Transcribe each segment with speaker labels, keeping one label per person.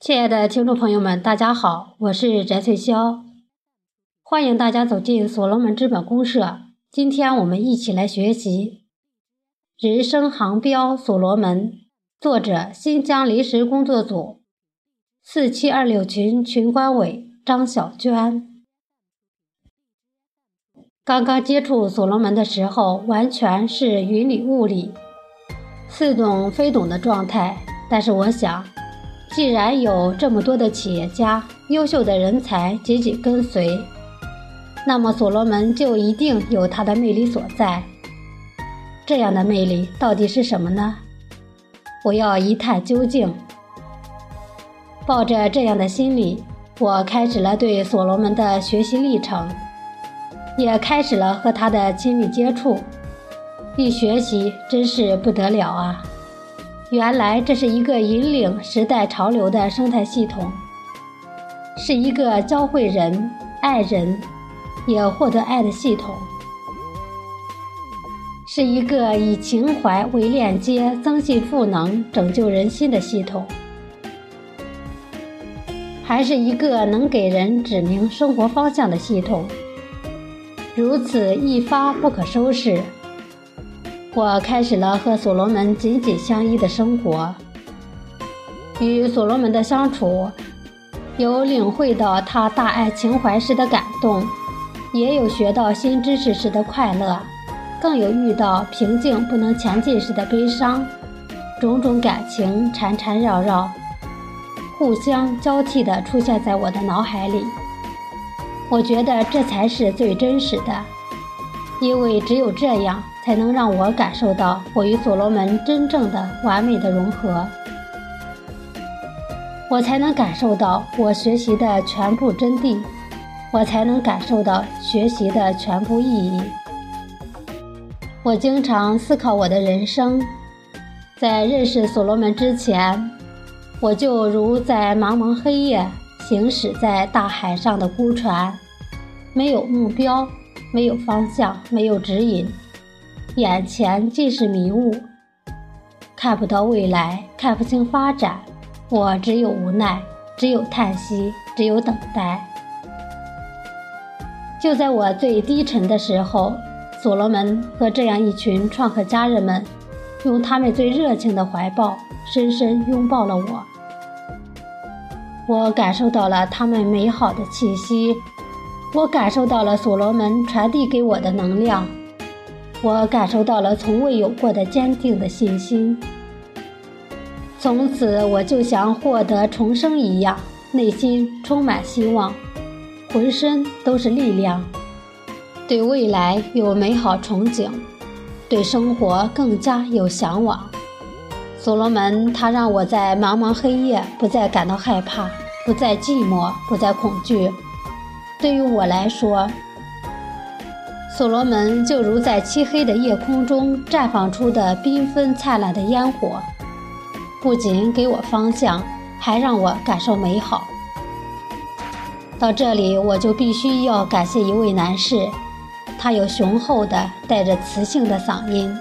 Speaker 1: 亲爱的听众朋友们，大家好，我是翟翠霄，欢迎大家走进所罗门资本公社。今天我们一起来学习《人生航标所罗门》，作者新疆临时工作组四七二六群群管委张小娟。刚刚接触所罗门的时候，完全是云里雾里、似懂非懂的状态，但是我想。既然有这么多的企业家、优秀的人才紧紧跟随，那么所罗门就一定有他的魅力所在。这样的魅力到底是什么呢？我要一探究竟。抱着这样的心理，我开始了对所罗门的学习历程，也开始了和他的亲密接触。一学习真是不得了啊！原来这是一个引领时代潮流的生态系统，是一个教会人爱人，也获得爱的系统，是一个以情怀为链接，增信赋能，拯救人心的系统，还是一个能给人指明生活方向的系统。如此一发不可收拾。我开始了和所罗门紧紧相依的生活，与所罗门的相处，有领会到他大爱情怀时的感动，也有学到新知识时的快乐，更有遇到平静不能前进时的悲伤，种种感情缠缠绕绕，互相交替地出现在我的脑海里。我觉得这才是最真实的，因为只有这样。才能让我感受到我与所罗门真正的完美的融合，我才能感受到我学习的全部真谛，我才能感受到学习的全部意义。我经常思考我的人生，在认识所罗门之前，我就如在茫茫黑夜行驶在大海上的孤船，没有目标，没有方向，没有指引。眼前尽是迷雾，看不到未来，看不清发展。我只有无奈，只有叹息，只有等待。就在我最低沉的时候，所罗门和这样一群创客家人们，用他们最热情的怀抱，深深拥抱了我。我感受到了他们美好的气息，我感受到了所罗门传递给我的能量。我感受到了从未有过的坚定的信心，从此我就像获得重生一样，内心充满希望，浑身都是力量，对未来有美好憧憬，对生活更加有向往。所罗门，他让我在茫茫黑夜不再感到害怕，不再寂寞，不再恐惧。对于我来说，所罗门就如在漆黑的夜空中绽放出的缤纷灿烂的烟火，不仅给我方向，还让我感受美好。到这里，我就必须要感谢一位男士，他有雄厚的、带着磁性的嗓音，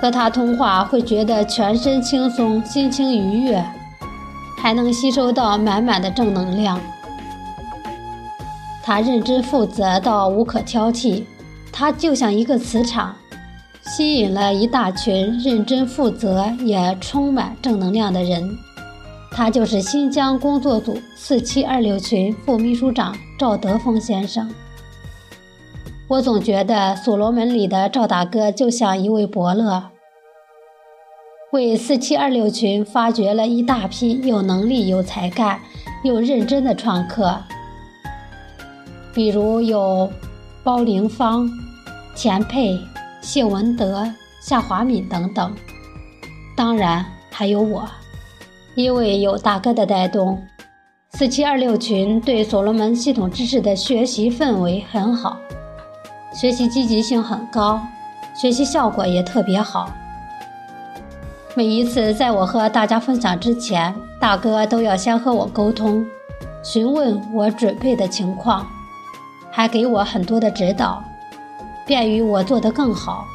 Speaker 1: 和他通话会觉得全身轻松、心情愉悦，还能吸收到满满的正能量。他认真负责到无可挑剔，他就像一个磁场，吸引了一大群认真负责也充满正能量的人。他就是新疆工作组四七二六群副秘书长赵德峰先生。我总觉得所罗门里的赵大哥就像一位伯乐，为四七二六群发掘了一大批有能力、有才干、又认真的创客。比如有包凌芳、钱佩、谢文德、夏华敏等等，当然还有我，因为有大哥的带动，四七二六群对所罗门系统知识的学习氛围很好，学习积极性很高，学习效果也特别好。每一次在我和大家分享之前，大哥都要先和我沟通，询问我准备的情况。还给我很多的指导，便于我做得更好。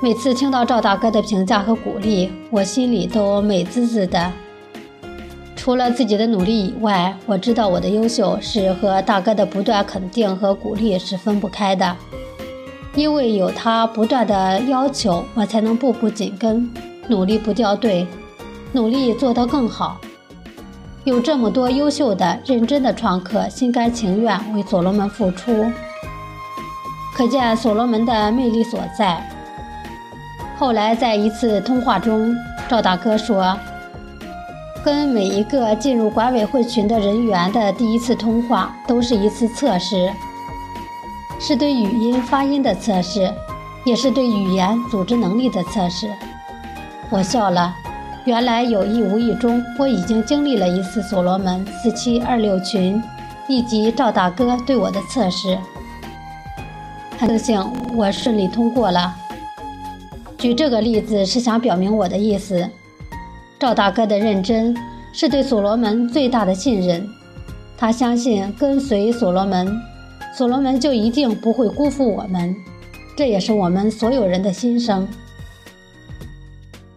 Speaker 1: 每次听到赵大哥的评价和鼓励，我心里都美滋滋的，除了自己的努力以外，我知道我的优秀是和大哥的不断肯定和鼓励是分不开的。因为有他不断的要求，我才能步步紧跟，努力不掉队，努力做到更好。有这么多优秀的、认真的创客，心甘情愿为所罗门付出，可见所罗门的魅力所在。后来在一次通话中，赵大哥说。跟每一个进入管委会群的人员的第一次通话，都是一次测试，是对语音发音的测试，也是对语言组织能力的测试。我笑了，原来有意无意中，我已经经历了一次所罗门四七二六群以及赵大哥对我的测试。很幸我顺利通过了。举这个例子是想表明我的意思。赵大哥的认真是对所罗门最大的信任，他相信跟随所罗门，所罗门就一定不会辜负我们。这也是我们所有人的心声，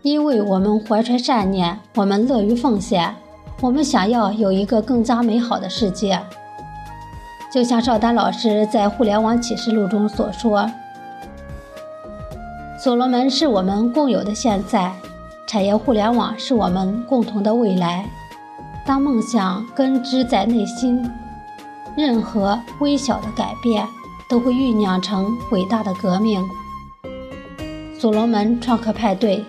Speaker 1: 因为我们怀揣善念，我们乐于奉献，我们想要有一个更加美好的世界。就像邵丹老师在《互联网启示录》中所说：“所罗门是我们共有的现在。”产业互联网是我们共同的未来。当梦想根植在内心，任何微小的改变都会酝酿成伟大的革命。所罗门创客派对，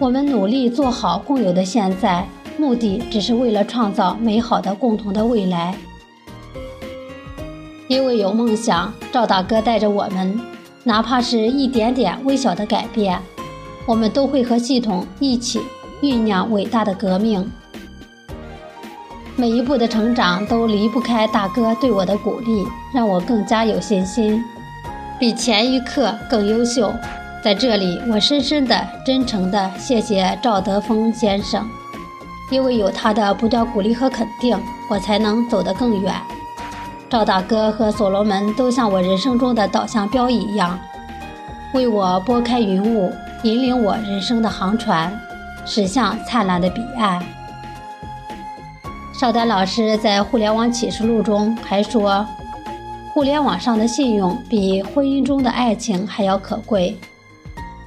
Speaker 1: 我们努力做好共有的现在，目的只是为了创造美好的共同的未来。因为有梦想，赵大哥带着我们，哪怕是一点点微小的改变。我们都会和系统一起酝酿伟大的革命。每一步的成长都离不开大哥对我的鼓励，让我更加有信心，比前一刻更优秀。在这里，我深深的、真诚的谢谢赵德峰先生，因为有他的不断鼓励和肯定，我才能走得更远。赵大哥和所罗门都像我人生中的导向标一样，为我拨开云雾。引领我人生的航船，驶向灿烂的彼岸。邵丹老师在《互联网启示录》中还说：“互联网上的信用比婚姻中的爱情还要可贵。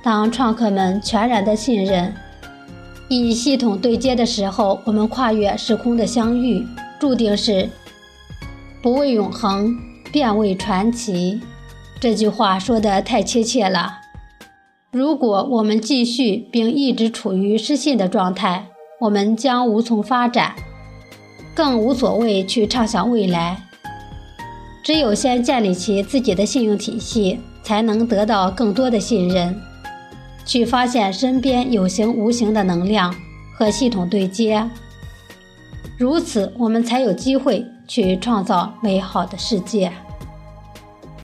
Speaker 1: 当创客们全然的信任，以系统对接的时候，我们跨越时空的相遇，注定是不为永恒，便为传奇。”这句话说的太贴切了。如果我们继续并一直处于失信的状态，我们将无从发展，更无所谓去畅想未来。只有先建立起自己的信用体系，才能得到更多的信任，去发现身边有形无形的能量和系统对接。如此，我们才有机会去创造美好的世界。